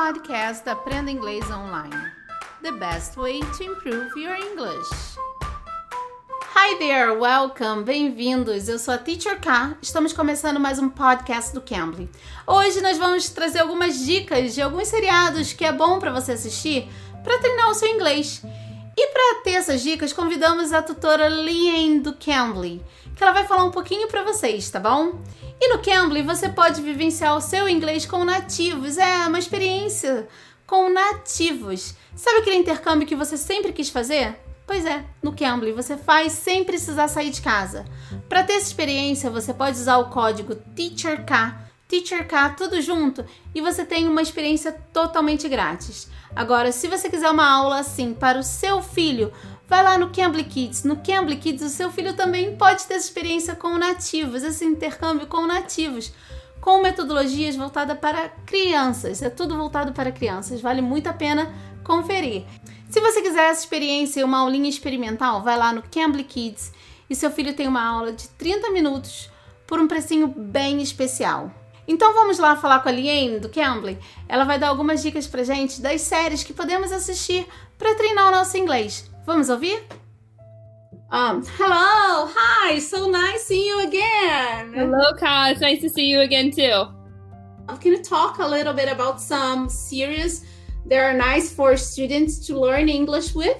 podcast Aprenda Inglês Online. The best way to improve your English. Hi there, welcome, bem-vindos. Eu sou a Teacher K. Estamos começando mais um podcast do Cambly. Hoje nós vamos trazer algumas dicas de alguns seriados que é bom para você assistir para treinar o seu inglês. E para ter essas dicas, convidamos a tutora Liane do Cambly, que ela vai falar um pouquinho para vocês, tá bom? E no Cambly você pode vivenciar o seu inglês com nativos. É uma experiência com nativos. Sabe aquele intercâmbio que você sempre quis fazer? Pois é, no Cambly você faz sem precisar sair de casa. Para ter essa experiência, você pode usar o código TEACHERK, TEACHERK tudo junto, e você tem uma experiência totalmente grátis. Agora, se você quiser uma aula assim para o seu filho, Vai lá no Cambly Kids. No Cambly Kids, o seu filho também pode ter essa experiência com nativos, esse intercâmbio com nativos, com metodologias voltadas para crianças. É tudo voltado para crianças. Vale muito a pena conferir. Se você quiser essa experiência e uma aulinha experimental, vai lá no Cambly Kids e seu filho tem uma aula de 30 minutos por um precinho bem especial. Então vamos lá falar com a Liane do Cambly. Ela vai dar algumas dicas pra gente das séries que podemos assistir para treinar o nosso inglês. Vamos ouvir? Um, hello, hi, so nice seeing you again. Hello, Ka, it's nice to see you again too. Can you talk a little bit about some series that are nice for students to learn English with?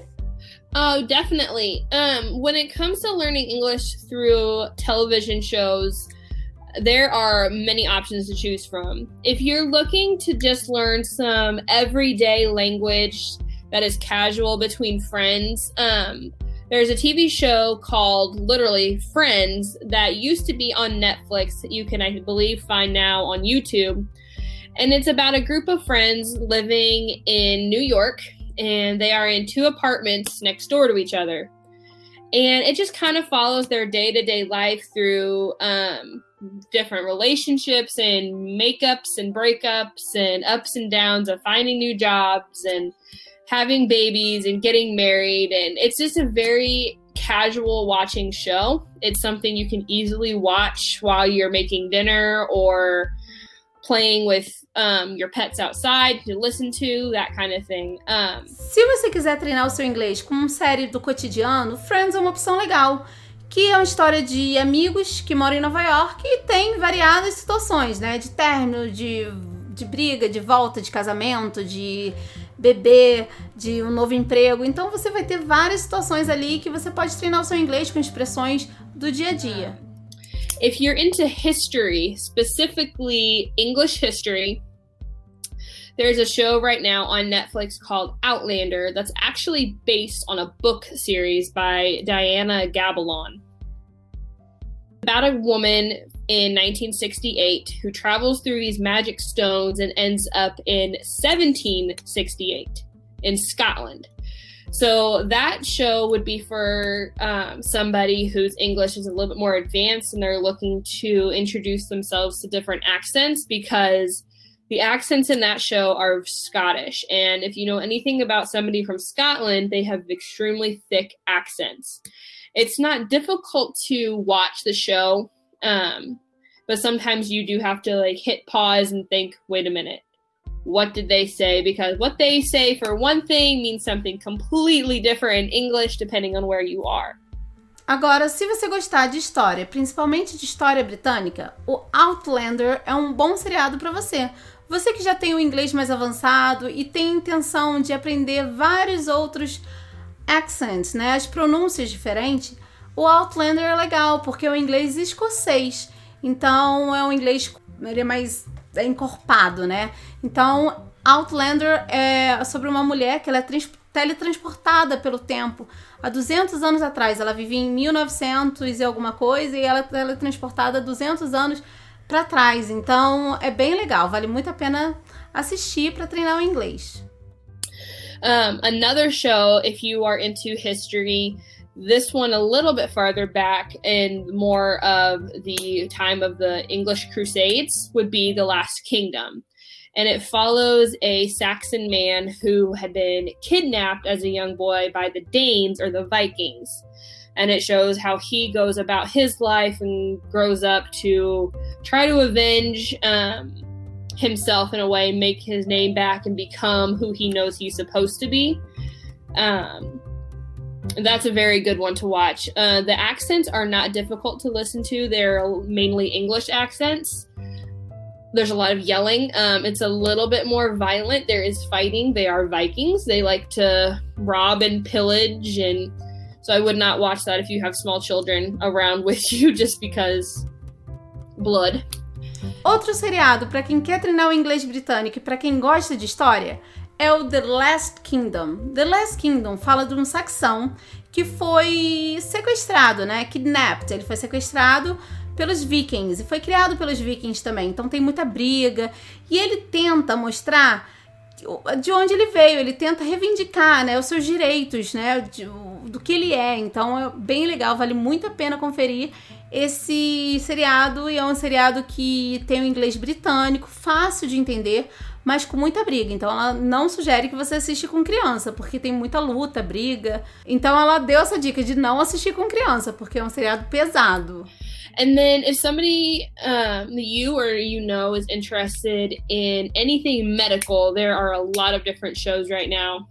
Oh, definitely. Um, when it comes to learning English through television shows, there are many options to choose from. If you're looking to just learn some everyday language that is casual between friends. Um, there's a TV show called literally Friends that used to be on Netflix you can, I believe, find now on YouTube. And it's about a group of friends living in New York, and they are in two apartments next door to each other. And it just kind of follows their day to day life through um, different relationships and makeups and breakups and ups and downs of finding new jobs and having babies and getting married and it's just a very casual watching show. It's something you can easily watch while you're making dinner or playing with um, your pets outside to listen to, that kind of thing. Um, Se você quiser treinar o seu inglês com uma série do cotidiano, Friends é uma opção legal. Que é uma história de amigos que moram em Nova York e tem variadas situações, né? De término, de, de briga, de volta, de casamento, de bebê, de um novo emprego. Então você vai ter várias situações ali que você pode treinar o seu inglês com expressões do dia a dia. If you're into history, specifically English history, there's a show right now on Netflix called Outlander that's actually based on a book series by Diana Gabaldon. About a woman in 1968 who travels through these magic stones and ends up in 1768 in Scotland. So that show would be for um, somebody whose English is a little bit more advanced and they're looking to introduce themselves to different accents because the accents in that show are Scottish. And if you know anything about somebody from Scotland, they have extremely thick accents. It's not difficult to watch the show um, but sometimes you do have to like hit pause and think, wait a minute, what did they say? Because what they say for one thing means something completely different in English depending on where you are. Agora, se você gostar de história, principalmente de história britânica, o Outlander é um bom seriado para você. Você que já tem o inglês mais avançado e tem intenção de aprender vários outros accents, né, as pronúncias diferentes, o Outlander é legal, porque é o inglês escocês. Então é um inglês ele é mais é encorpado, né? Então Outlander é sobre uma mulher que ela é teletransportada pelo tempo. Há 200 anos atrás, ela vivia em 1900 e alguma coisa e ela é teletransportada 200 anos para trás. Então é bem legal, vale muito a pena assistir para treinar o inglês. Um, another show, if you are into history, this one a little bit farther back and more of the time of the English Crusades would be The Last Kingdom. And it follows a Saxon man who had been kidnapped as a young boy by the Danes or the Vikings. And it shows how he goes about his life and grows up to try to avenge um, himself in a way, make his name back, and become who he knows he's supposed to be. Um, that's a very good one to watch. Uh, the accents are not difficult to listen to. They're mainly English accents. There's a lot of yelling. Um, it's a little bit more violent. There is fighting. They are Vikings. They like to rob and pillage, and so I would not watch that if you have small children around with you, just because blood. Outro seriado para quem quer treinar o inglês britânico e para quem gosta de história é o The Last Kingdom. The Last Kingdom fala de um saxão que foi sequestrado, né? Kidnapped. Ele foi sequestrado pelos vikings e foi criado pelos vikings também. Então tem muita briga e ele tenta mostrar de onde ele veio, ele tenta reivindicar, né, os seus direitos, né, de, do que ele é. Então é bem legal, vale muito a pena conferir esse seriado e é um seriado que tem o inglês britânico, fácil de entender mas com muita briga. Então ela não sugere que você assista com criança, porque tem muita luta, briga. Então ela deu essa dica de não assistir com criança, porque é um seriado pesado. And then, if somebody um, you or you know is interested in anything medical, there are a lot of different shows right now.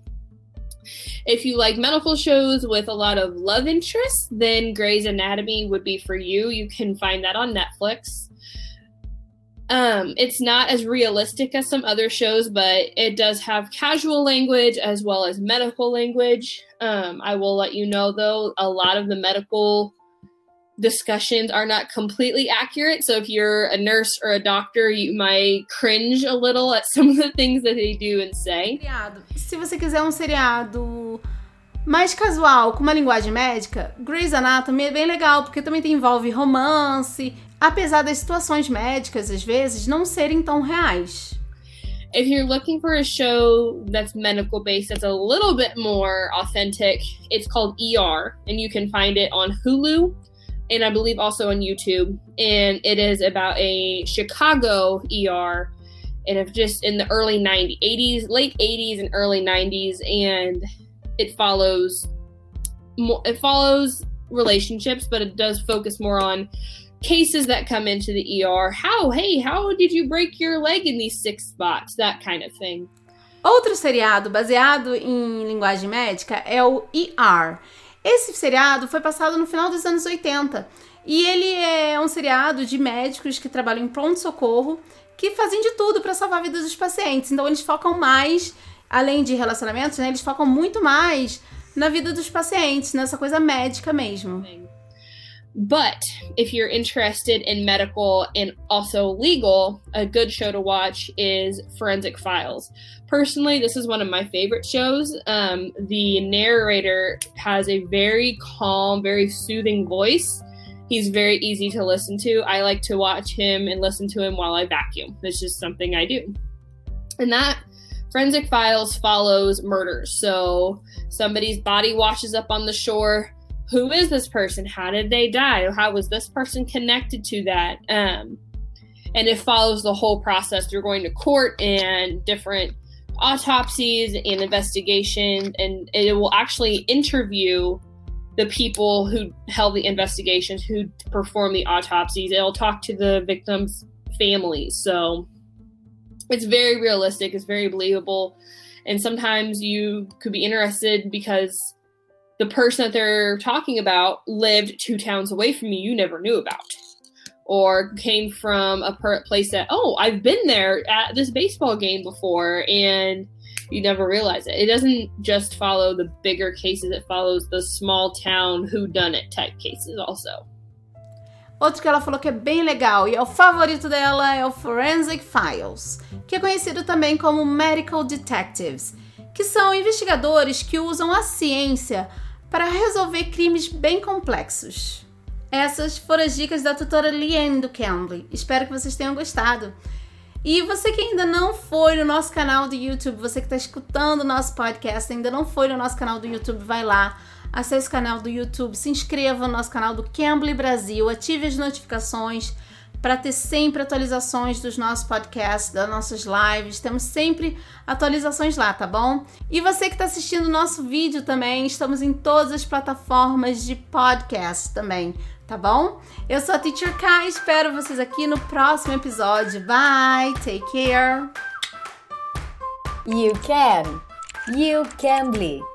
If you like medical shows with a lot of love interest, then Grey's Anatomy would be for you. You can find that on Netflix. Um, it's not as realistic as some other shows, but it does have casual language as well as medical language. Um, I will let you know though, a lot of the medical discussions are not completely accurate. So if you're a nurse or a doctor, you might cringe a little at some of the things that they do and say. Se você quiser um seriado mais casual, com uma linguagem médica, Grey's Anatomy é bem legal, porque também envolve romance, apesar das situações médicas, às vezes, não serem tão reais. If you're looking for a show that's medical based, that's a little bit more authentic, it's called ER, and you can find it on Hulu and I believe also on YouTube. And it is about a Chicago ER and if just in the early 90s, 80s, late 80s and early 90s, and it follows it follows relationships, but it does focus more on cases that come into the ER. How, hey, how did you break your leg in these six spots? That kind of thing. Outro seriado baseado em linguagem médica é o ER. Esse seriado foi passado no final dos anos 80 e ele é um seriado de médicos que trabalham em pronto-socorro que fazem de tudo para salvar a vida dos pacientes. Então eles focam mais, além de relacionamentos, né, eles focam muito mais na vida dos pacientes, nessa coisa médica mesmo. But if you're interested in medical and also legal, a good show to watch is Forensic Files. Personally, this is one of my favorite shows. Um, the narrator has a very calm, very soothing voice. He's very easy to listen to. I like to watch him and listen to him while I vacuum. It's just something I do. And that Forensic Files follows murders. So somebody's body washes up on the shore who is this person? How did they die? How was this person connected to that? Um, and it follows the whole process through going to court and different autopsies and investigations, and it will actually interview the people who held the investigations, who performed the autopsies. It'll talk to the victims' families. So it's very realistic, it's very believable. And sometimes you could be interested because the person that they're talking about lived two towns away from you you never knew about. Or came from a place that oh i've been there at this baseball game before and you never realize it. It doesn't just follow the bigger cases it follows the small town who done it type cases also. Outro que ela falou que é bem legal e é o favorito dela é o Forensic Files, que é conhecido também como Medical Detectives, que são investigadores que usam a ciência para resolver crimes bem complexos. Essas foram as dicas da tutora Liane do Cambly. Espero que vocês tenham gostado. E você que ainda não foi no nosso canal do YouTube, você que está escutando o nosso podcast, ainda não foi no nosso canal do YouTube, vai lá, acesse o canal do YouTube, se inscreva no nosso canal do Cambly Brasil, ative as notificações para ter sempre atualizações dos nossos podcasts, das nossas lives. Temos sempre atualizações lá, tá bom? E você que está assistindo o nosso vídeo também, estamos em todas as plataformas de podcast também, tá bom? Eu sou a Teacher K, espero vocês aqui no próximo episódio. Bye, take care. You can. You can be.